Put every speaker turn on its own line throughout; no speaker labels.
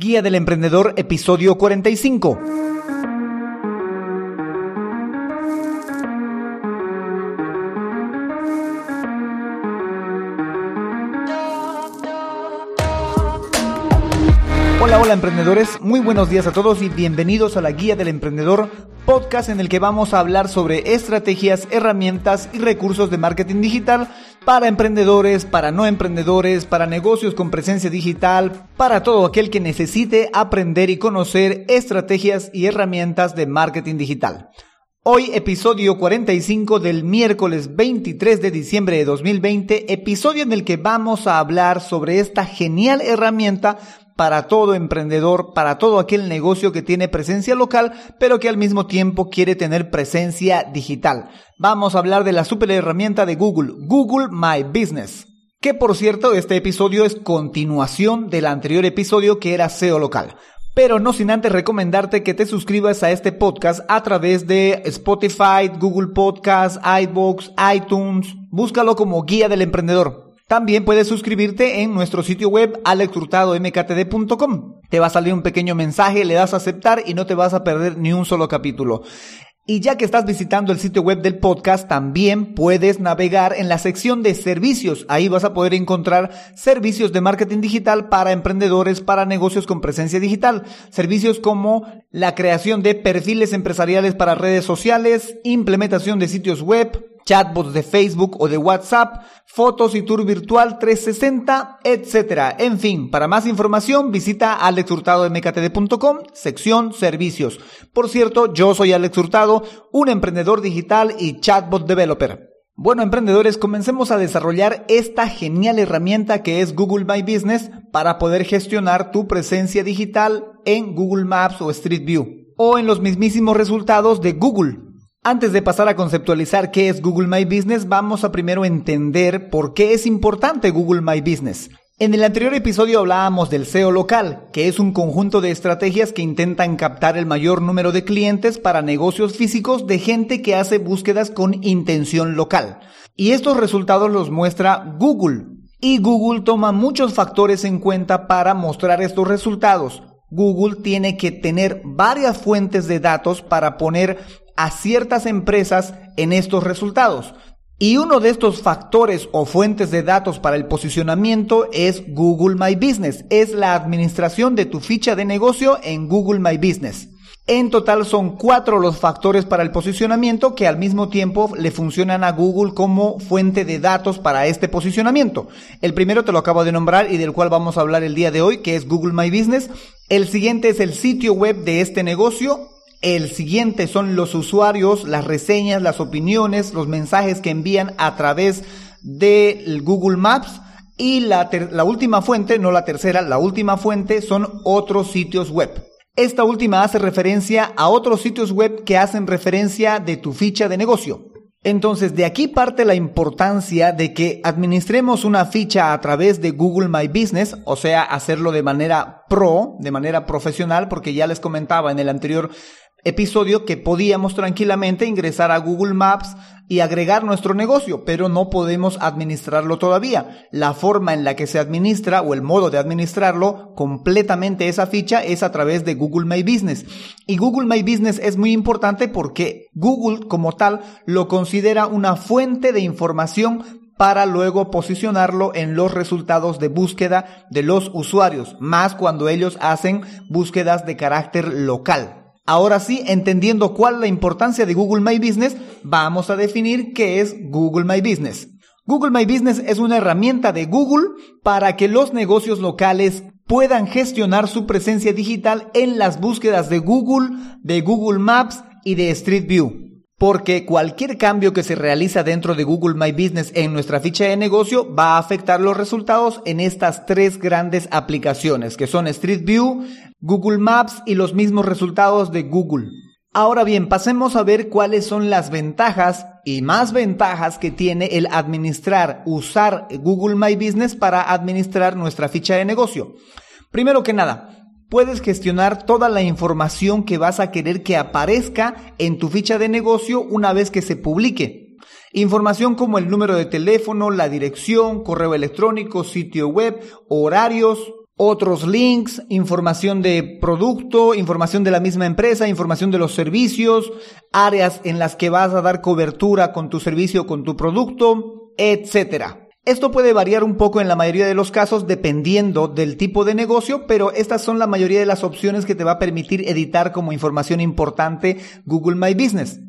Guía del Emprendedor, episodio 45. Hola, hola emprendedores, muy buenos días a todos y bienvenidos a la Guía del Emprendedor, podcast en el que vamos a hablar sobre estrategias, herramientas y recursos de marketing digital para emprendedores, para no emprendedores, para negocios con presencia digital, para todo aquel que necesite aprender y conocer estrategias y herramientas de marketing digital. Hoy episodio 45 del miércoles 23 de diciembre de 2020, episodio en el que vamos a hablar sobre esta genial herramienta para todo emprendedor, para todo aquel negocio que tiene presencia local, pero que al mismo tiempo quiere tener presencia digital. Vamos a hablar de la super herramienta de Google, Google My Business. Que por cierto, este episodio es continuación del anterior episodio que era SEO local. Pero no sin antes recomendarte que te suscribas a este podcast a través de Spotify, Google Podcasts, iBox, iTunes. Búscalo como Guía del Emprendedor. También puedes suscribirte en nuestro sitio web alexhurtadomktd.com. Te va a salir un pequeño mensaje, le das a aceptar y no te vas a perder ni un solo capítulo. Y ya que estás visitando el sitio web del podcast, también puedes navegar en la sección de servicios. Ahí vas a poder encontrar servicios de marketing digital para emprendedores, para negocios con presencia digital. Servicios como la creación de perfiles empresariales para redes sociales, implementación de sitios web, chatbots de Facebook o de WhatsApp, fotos y tour virtual 360, etc. En fin, para más información visita alexhurtadomktd.com, sección servicios. Por cierto, yo soy Alex Hurtado, un emprendedor digital y chatbot developer. Bueno, emprendedores, comencemos a desarrollar esta genial herramienta que es Google My Business para poder gestionar tu presencia digital en Google Maps o Street View o en los mismísimos resultados de Google. Antes de pasar a conceptualizar qué es Google My Business, vamos a primero entender por qué es importante Google My Business. En el anterior episodio hablábamos del SEO local, que es un conjunto de estrategias que intentan captar el mayor número de clientes para negocios físicos de gente que hace búsquedas con intención local. Y estos resultados los muestra Google. Y Google toma muchos factores en cuenta para mostrar estos resultados. Google tiene que tener varias fuentes de datos para poner a ciertas empresas en estos resultados. Y uno de estos factores o fuentes de datos para el posicionamiento es Google My Business. Es la administración de tu ficha de negocio en Google My Business. En total son cuatro los factores para el posicionamiento que al mismo tiempo le funcionan a Google como fuente de datos para este posicionamiento. El primero te lo acabo de nombrar y del cual vamos a hablar el día de hoy, que es Google My Business. El siguiente es el sitio web de este negocio. El siguiente son los usuarios, las reseñas, las opiniones, los mensajes que envían a través de Google Maps. Y la, la última fuente, no la tercera, la última fuente son otros sitios web. Esta última hace referencia a otros sitios web que hacen referencia de tu ficha de negocio. Entonces, de aquí parte la importancia de que administremos una ficha a través de Google My Business, o sea, hacerlo de manera pro, de manera profesional, porque ya les comentaba en el anterior episodio que podíamos tranquilamente ingresar a Google Maps y agregar nuestro negocio, pero no podemos administrarlo todavía. La forma en la que se administra o el modo de administrarlo completamente esa ficha es a través de Google My Business. Y Google My Business es muy importante porque Google como tal lo considera una fuente de información para luego posicionarlo en los resultados de búsqueda de los usuarios, más cuando ellos hacen búsquedas de carácter local. Ahora sí, entendiendo cuál la importancia de Google My Business, vamos a definir qué es Google My Business. Google My Business es una herramienta de Google para que los negocios locales puedan gestionar su presencia digital en las búsquedas de Google, de Google Maps y de Street View. Porque cualquier cambio que se realiza dentro de Google My Business en nuestra ficha de negocio va a afectar los resultados en estas tres grandes aplicaciones, que son Street View, Google Maps y los mismos resultados de Google. Ahora bien, pasemos a ver cuáles son las ventajas y más ventajas que tiene el administrar, usar Google My Business para administrar nuestra ficha de negocio. Primero que nada, puedes gestionar toda la información que vas a querer que aparezca en tu ficha de negocio una vez que se publique. Información como el número de teléfono, la dirección, correo electrónico, sitio web, horarios, otros links, información de producto, información de la misma empresa, información de los servicios, áreas en las que vas a dar cobertura con tu servicio, con tu producto, etcétera. Esto puede variar un poco en la mayoría de los casos dependiendo del tipo de negocio, pero estas son la mayoría de las opciones que te va a permitir editar como información importante Google My Business.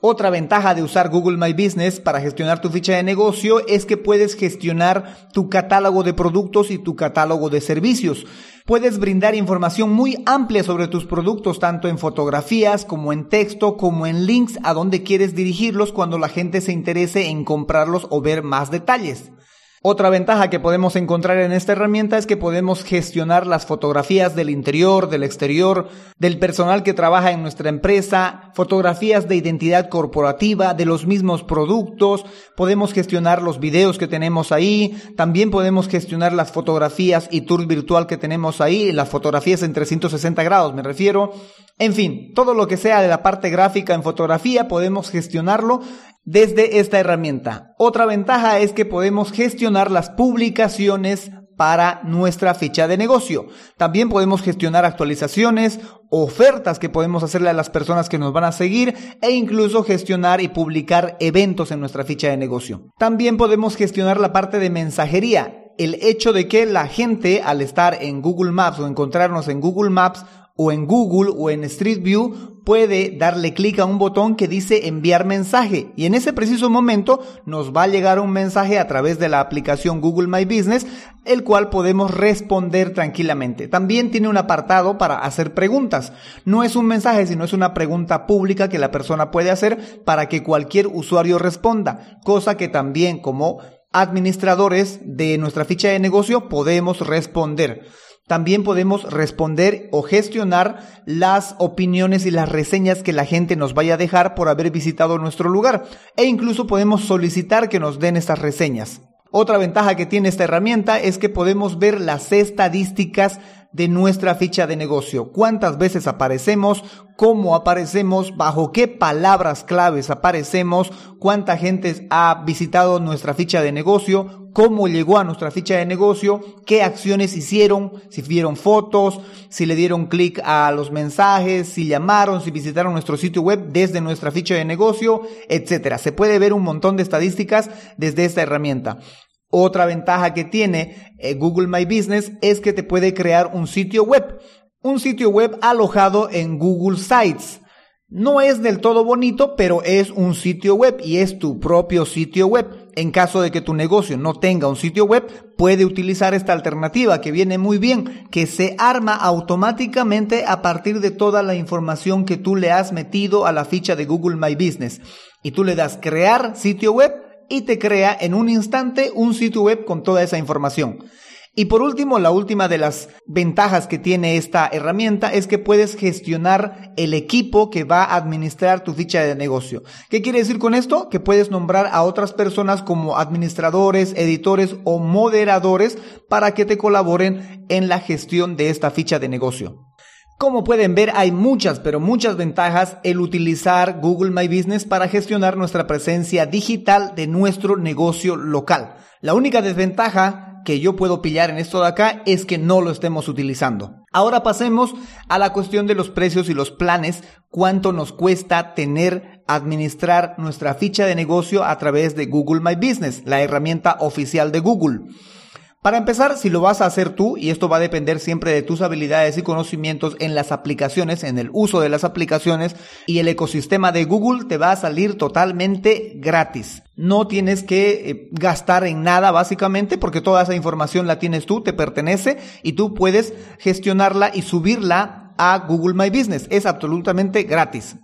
Otra ventaja de usar Google My Business para gestionar tu ficha de negocio es que puedes gestionar tu catálogo de productos y tu catálogo de servicios. Puedes brindar información muy amplia sobre tus productos, tanto en fotografías como en texto, como en links a donde quieres dirigirlos cuando la gente se interese en comprarlos o ver más detalles. Otra ventaja que podemos encontrar en esta herramienta es que podemos gestionar las fotografías del interior, del exterior, del personal que trabaja en nuestra empresa, fotografías de identidad corporativa, de los mismos productos, podemos gestionar los videos que tenemos ahí, también podemos gestionar las fotografías y tour virtual que tenemos ahí, las fotografías en 360 grados me refiero. En fin, todo lo que sea de la parte gráfica en fotografía podemos gestionarlo desde esta herramienta. Otra ventaja es que podemos gestionar las publicaciones para nuestra ficha de negocio. También podemos gestionar actualizaciones, ofertas que podemos hacerle a las personas que nos van a seguir e incluso gestionar y publicar eventos en nuestra ficha de negocio. También podemos gestionar la parte de mensajería. El hecho de que la gente al estar en Google Maps o encontrarnos en Google Maps o en Google o en Street View puede darle clic a un botón que dice enviar mensaje y en ese preciso momento nos va a llegar un mensaje a través de la aplicación Google My Business el cual podemos responder tranquilamente. También tiene un apartado para hacer preguntas. No es un mensaje, sino es una pregunta pública que la persona puede hacer para que cualquier usuario responda, cosa que también como administradores de nuestra ficha de negocio podemos responder. También podemos responder o gestionar las opiniones y las reseñas que la gente nos vaya a dejar por haber visitado nuestro lugar e incluso podemos solicitar que nos den estas reseñas. Otra ventaja que tiene esta herramienta es que podemos ver las estadísticas de nuestra ficha de negocio. Cuántas veces aparecemos, cómo aparecemos, bajo qué palabras claves aparecemos, cuánta gente ha visitado nuestra ficha de negocio, cómo llegó a nuestra ficha de negocio, qué acciones hicieron, si vieron fotos, si le dieron clic a los mensajes, si llamaron, si visitaron nuestro sitio web desde nuestra ficha de negocio, etcétera. Se puede ver un montón de estadísticas desde esta herramienta. Otra ventaja que tiene eh, Google My Business es que te puede crear un sitio web. Un sitio web alojado en Google Sites. No es del todo bonito, pero es un sitio web y es tu propio sitio web. En caso de que tu negocio no tenga un sitio web, puede utilizar esta alternativa que viene muy bien, que se arma automáticamente a partir de toda la información que tú le has metido a la ficha de Google My Business. Y tú le das crear sitio web y te crea en un instante un sitio web con toda esa información. Y por último, la última de las ventajas que tiene esta herramienta es que puedes gestionar el equipo que va a administrar tu ficha de negocio. ¿Qué quiere decir con esto? Que puedes nombrar a otras personas como administradores, editores o moderadores para que te colaboren en la gestión de esta ficha de negocio. Como pueden ver, hay muchas, pero muchas ventajas el utilizar Google My Business para gestionar nuestra presencia digital de nuestro negocio local. La única desventaja que yo puedo pillar en esto de acá es que no lo estemos utilizando. Ahora pasemos a la cuestión de los precios y los planes, cuánto nos cuesta tener, administrar nuestra ficha de negocio a través de Google My Business, la herramienta oficial de Google. Para empezar, si lo vas a hacer tú, y esto va a depender siempre de tus habilidades y conocimientos en las aplicaciones, en el uso de las aplicaciones y el ecosistema de Google, te va a salir totalmente gratis. No tienes que eh, gastar en nada básicamente porque toda esa información la tienes tú, te pertenece y tú puedes gestionarla y subirla a Google My Business. Es absolutamente gratis.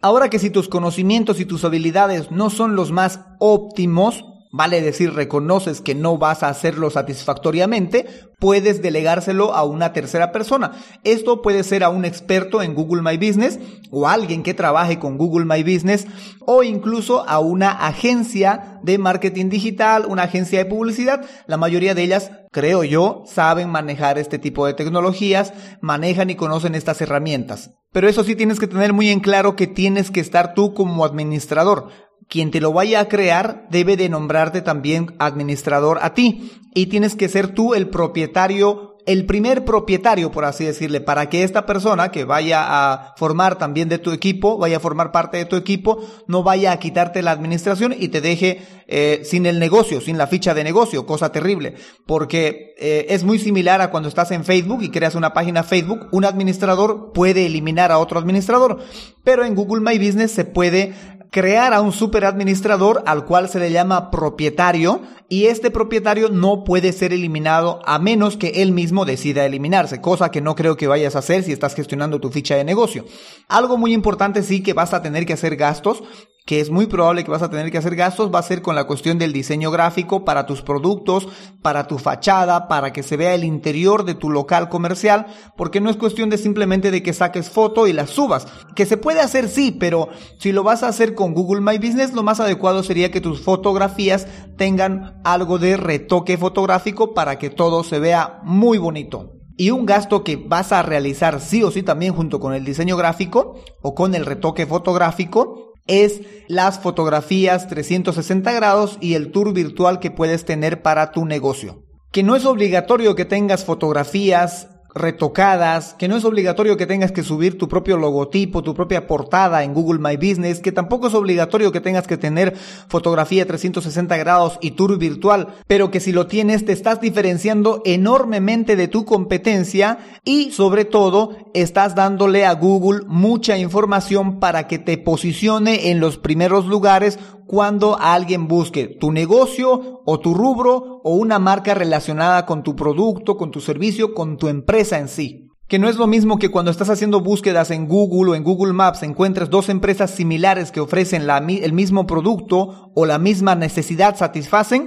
Ahora que si tus conocimientos y tus habilidades no son los más óptimos, vale decir, reconoces que no vas a hacerlo satisfactoriamente, puedes delegárselo a una tercera persona. Esto puede ser a un experto en Google My Business o alguien que trabaje con Google My Business o incluso a una agencia de marketing digital, una agencia de publicidad. La mayoría de ellas, creo yo, saben manejar este tipo de tecnologías, manejan y conocen estas herramientas. Pero eso sí tienes que tener muy en claro que tienes que estar tú como administrador quien te lo vaya a crear debe de nombrarte también administrador a ti. Y tienes que ser tú el propietario el primer propietario, por así decirle, para que esta persona que vaya a formar también de tu equipo, vaya a formar parte de tu equipo, no vaya a quitarte la administración y te deje eh, sin el negocio, sin la ficha de negocio, cosa terrible, porque eh, es muy similar a cuando estás en Facebook y creas una página Facebook, un administrador puede eliminar a otro administrador, pero en Google My Business se puede crear a un superadministrador al cual se le llama propietario y este propietario no puede ser eliminado a menos que él mismo decida eliminarse, cosa que no creo que vayas a hacer si estás gestionando tu ficha de negocio. Algo muy importante sí que vas a tener que hacer gastos que es muy probable que vas a tener que hacer gastos, va a ser con la cuestión del diseño gráfico para tus productos, para tu fachada, para que se vea el interior de tu local comercial, porque no es cuestión de simplemente de que saques foto y la subas, que se puede hacer sí, pero si lo vas a hacer con Google My Business, lo más adecuado sería que tus fotografías tengan algo de retoque fotográfico para que todo se vea muy bonito. Y un gasto que vas a realizar sí o sí también junto con el diseño gráfico o con el retoque fotográfico es las fotografías 360 grados y el tour virtual que puedes tener para tu negocio. Que no es obligatorio que tengas fotografías retocadas, que no es obligatorio que tengas que subir tu propio logotipo, tu propia portada en Google My Business, que tampoco es obligatorio que tengas que tener fotografía 360 grados y tour virtual, pero que si lo tienes te estás diferenciando enormemente de tu competencia y sobre todo estás dándole a Google mucha información para que te posicione en los primeros lugares cuando alguien busque tu negocio o tu rubro o una marca relacionada con tu producto, con tu servicio, con tu empresa en sí. Que no es lo mismo que cuando estás haciendo búsquedas en Google o en Google Maps encuentres dos empresas similares que ofrecen el mismo producto o la misma necesidad satisfacen,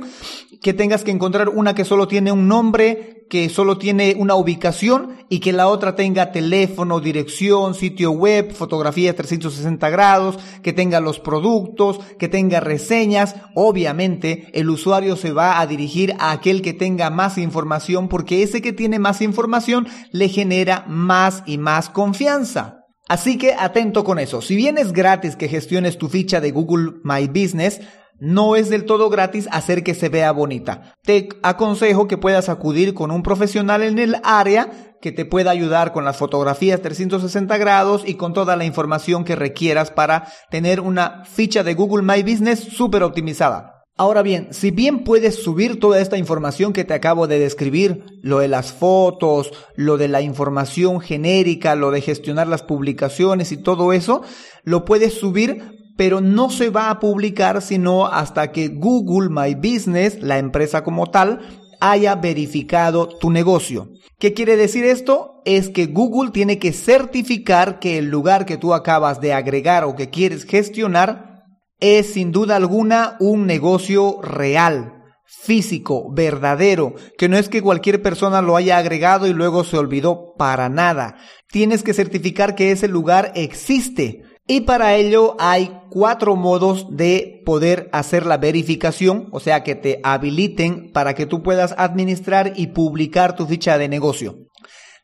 que tengas que encontrar una que solo tiene un nombre, que solo tiene una ubicación y que la otra tenga teléfono, dirección, sitio web, fotografía 360 grados, que tenga los productos, que tenga reseñas. Obviamente el usuario se va a dirigir a aquel que tenga más información porque ese que tiene más información le genera más y más confianza. Así que atento con eso. Si bien es gratis que gestiones tu ficha de Google My Business, no es del todo gratis hacer que se vea bonita. Te aconsejo que puedas acudir con un profesional en el área que te pueda ayudar con las fotografías 360 grados y con toda la información que requieras para tener una ficha de Google My Business súper optimizada. Ahora bien, si bien puedes subir toda esta información que te acabo de describir, lo de las fotos, lo de la información genérica, lo de gestionar las publicaciones y todo eso, lo puedes subir pero no se va a publicar sino hasta que Google My Business, la empresa como tal, haya verificado tu negocio. ¿Qué quiere decir esto? Es que Google tiene que certificar que el lugar que tú acabas de agregar o que quieres gestionar es sin duda alguna un negocio real, físico, verdadero, que no es que cualquier persona lo haya agregado y luego se olvidó para nada. Tienes que certificar que ese lugar existe y para ello hay cuatro modos de poder hacer la verificación, o sea que te habiliten para que tú puedas administrar y publicar tu ficha de negocio.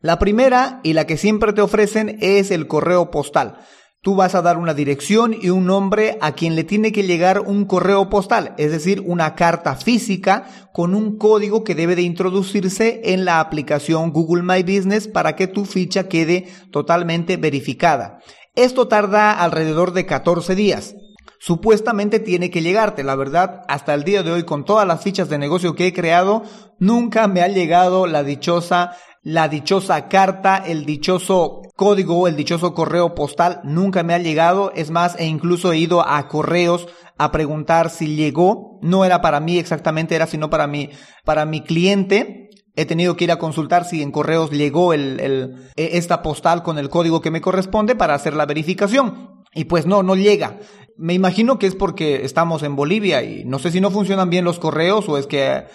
La primera y la que siempre te ofrecen es el correo postal. Tú vas a dar una dirección y un nombre a quien le tiene que llegar un correo postal, es decir, una carta física con un código que debe de introducirse en la aplicación Google My Business para que tu ficha quede totalmente verificada. Esto tarda alrededor de 14 días. Supuestamente tiene que llegarte, la verdad, hasta el día de hoy con todas las fichas de negocio que he creado, nunca me ha llegado la dichosa la dichosa carta, el dichoso código, el dichoso correo postal, nunca me ha llegado. Es más, e incluso he ido a correos a preguntar si llegó. No era para mí exactamente, era sino para mi, para mi cliente. He tenido que ir a consultar si en correos llegó el, e, esta postal con el código que me corresponde para hacer la verificación. Y pues no, no llega. Me imagino que es porque estamos en Bolivia y no sé si no funcionan bien los correos o es que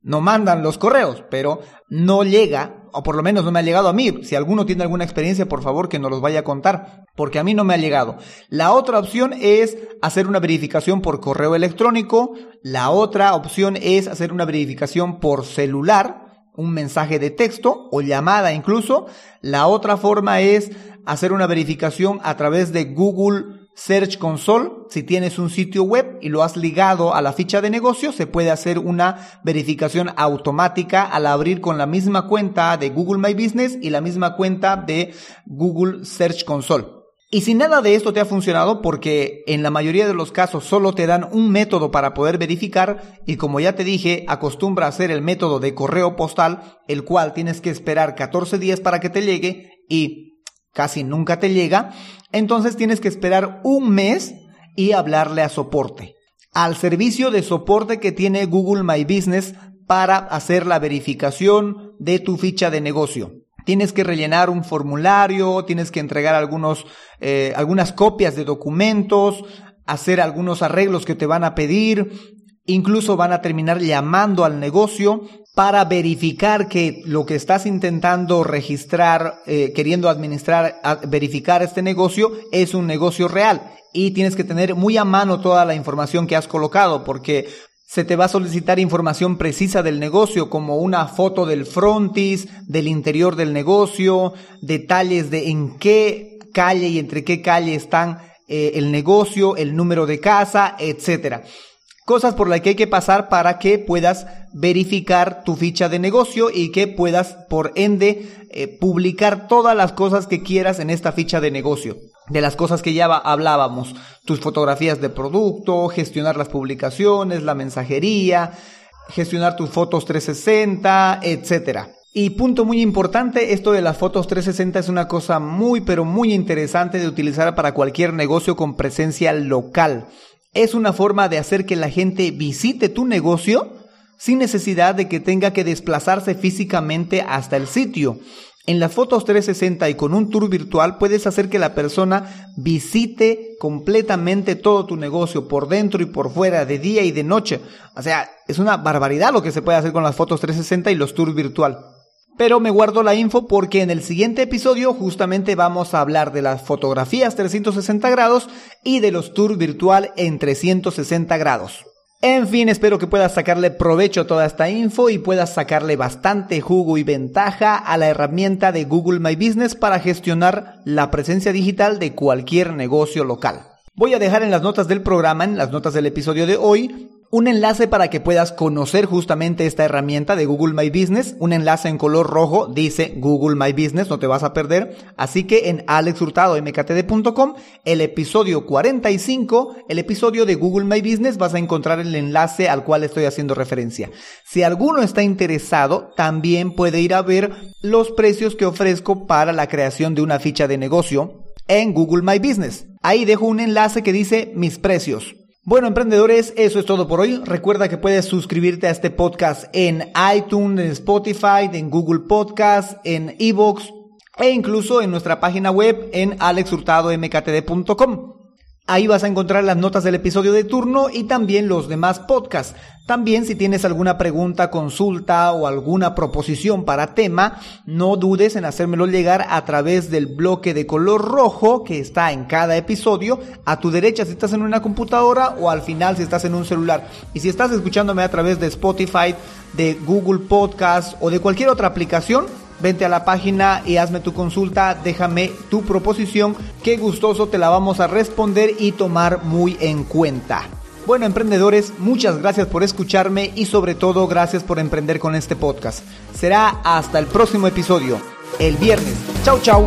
no mandan los correos, pero no llega, o por lo menos no me ha llegado a mí. Si alguno tiene alguna experiencia, por favor que nos los vaya a contar, porque a mí no me ha llegado. La otra opción es hacer una verificación por correo electrónico. La otra opción es hacer una verificación por celular un mensaje de texto o llamada incluso. La otra forma es hacer una verificación a través de Google Search Console, si tienes un sitio web y lo has ligado a la ficha de negocio, se puede hacer una verificación automática al abrir con la misma cuenta de Google My Business y la misma cuenta de Google Search Console. Y si nada de esto te ha funcionado, porque en la mayoría de los casos solo te dan un método para poder verificar, y como ya te dije, acostumbra a hacer el método de correo postal, el cual tienes que esperar 14 días para que te llegue y casi nunca te llega, entonces tienes que esperar un mes y hablarle a soporte. Al servicio de soporte que tiene Google My Business para hacer la verificación de tu ficha de negocio. Tienes que rellenar un formulario, tienes que entregar algunos, eh, algunas copias de documentos, hacer algunos arreglos que te van a pedir, incluso van a terminar llamando al negocio para verificar que lo que estás intentando registrar, eh, queriendo administrar, verificar este negocio es un negocio real. Y tienes que tener muy a mano toda la información que has colocado, porque se te va a solicitar información precisa del negocio, como una foto del frontis, del interior del negocio, detalles de en qué calle y entre qué calle están eh, el negocio, el número de casa, etcétera. Cosas por las que hay que pasar para que puedas verificar tu ficha de negocio y que puedas, por ende, eh, publicar todas las cosas que quieras en esta ficha de negocio. De las cosas que ya hablábamos, tus fotografías de producto, gestionar las publicaciones, la mensajería, gestionar tus fotos 360, etcétera. Y punto muy importante, esto de las fotos 360 es una cosa muy pero muy interesante de utilizar para cualquier negocio con presencia local es una forma de hacer que la gente visite tu negocio sin necesidad de que tenga que desplazarse físicamente hasta el sitio. En las fotos 360 y con un tour virtual puedes hacer que la persona visite completamente todo tu negocio por dentro y por fuera, de día y de noche. O sea, es una barbaridad lo que se puede hacer con las fotos 360 y los tours virtual. Pero me guardo la info porque en el siguiente episodio justamente vamos a hablar de las fotografías 360 grados y de los tours virtual en 360 grados. En fin, espero que puedas sacarle provecho a toda esta info y puedas sacarle bastante jugo y ventaja a la herramienta de Google My Business para gestionar la presencia digital de cualquier negocio local. Voy a dejar en las notas del programa, en las notas del episodio de hoy, un enlace para que puedas conocer justamente esta herramienta de Google My Business. Un enlace en color rojo dice Google My Business, no te vas a perder. Así que en alexhurtadomktd.com, el episodio 45, el episodio de Google My Business, vas a encontrar el enlace al cual estoy haciendo referencia. Si alguno está interesado, también puede ir a ver los precios que ofrezco para la creación de una ficha de negocio en Google My Business. Ahí dejo un enlace que dice mis precios. Bueno, emprendedores, eso es todo por hoy. Recuerda que puedes suscribirte a este podcast en iTunes, en Spotify, en Google Podcast, en Evox e incluso en nuestra página web en alexhurtadomktd.com. Ahí vas a encontrar las notas del episodio de turno y también los demás podcasts. También si tienes alguna pregunta, consulta o alguna proposición para tema, no dudes en hacérmelo llegar a través del bloque de color rojo que está en cada episodio, a tu derecha si estás en una computadora o al final si estás en un celular. Y si estás escuchándome a través de Spotify, de Google Podcast o de cualquier otra aplicación, Vente a la página y hazme tu consulta, déjame tu proposición, que gustoso te la vamos a responder y tomar muy en cuenta. Bueno, emprendedores, muchas gracias por escucharme y sobre todo gracias por emprender con este podcast. Será hasta el próximo episodio, el viernes. Chau, chau.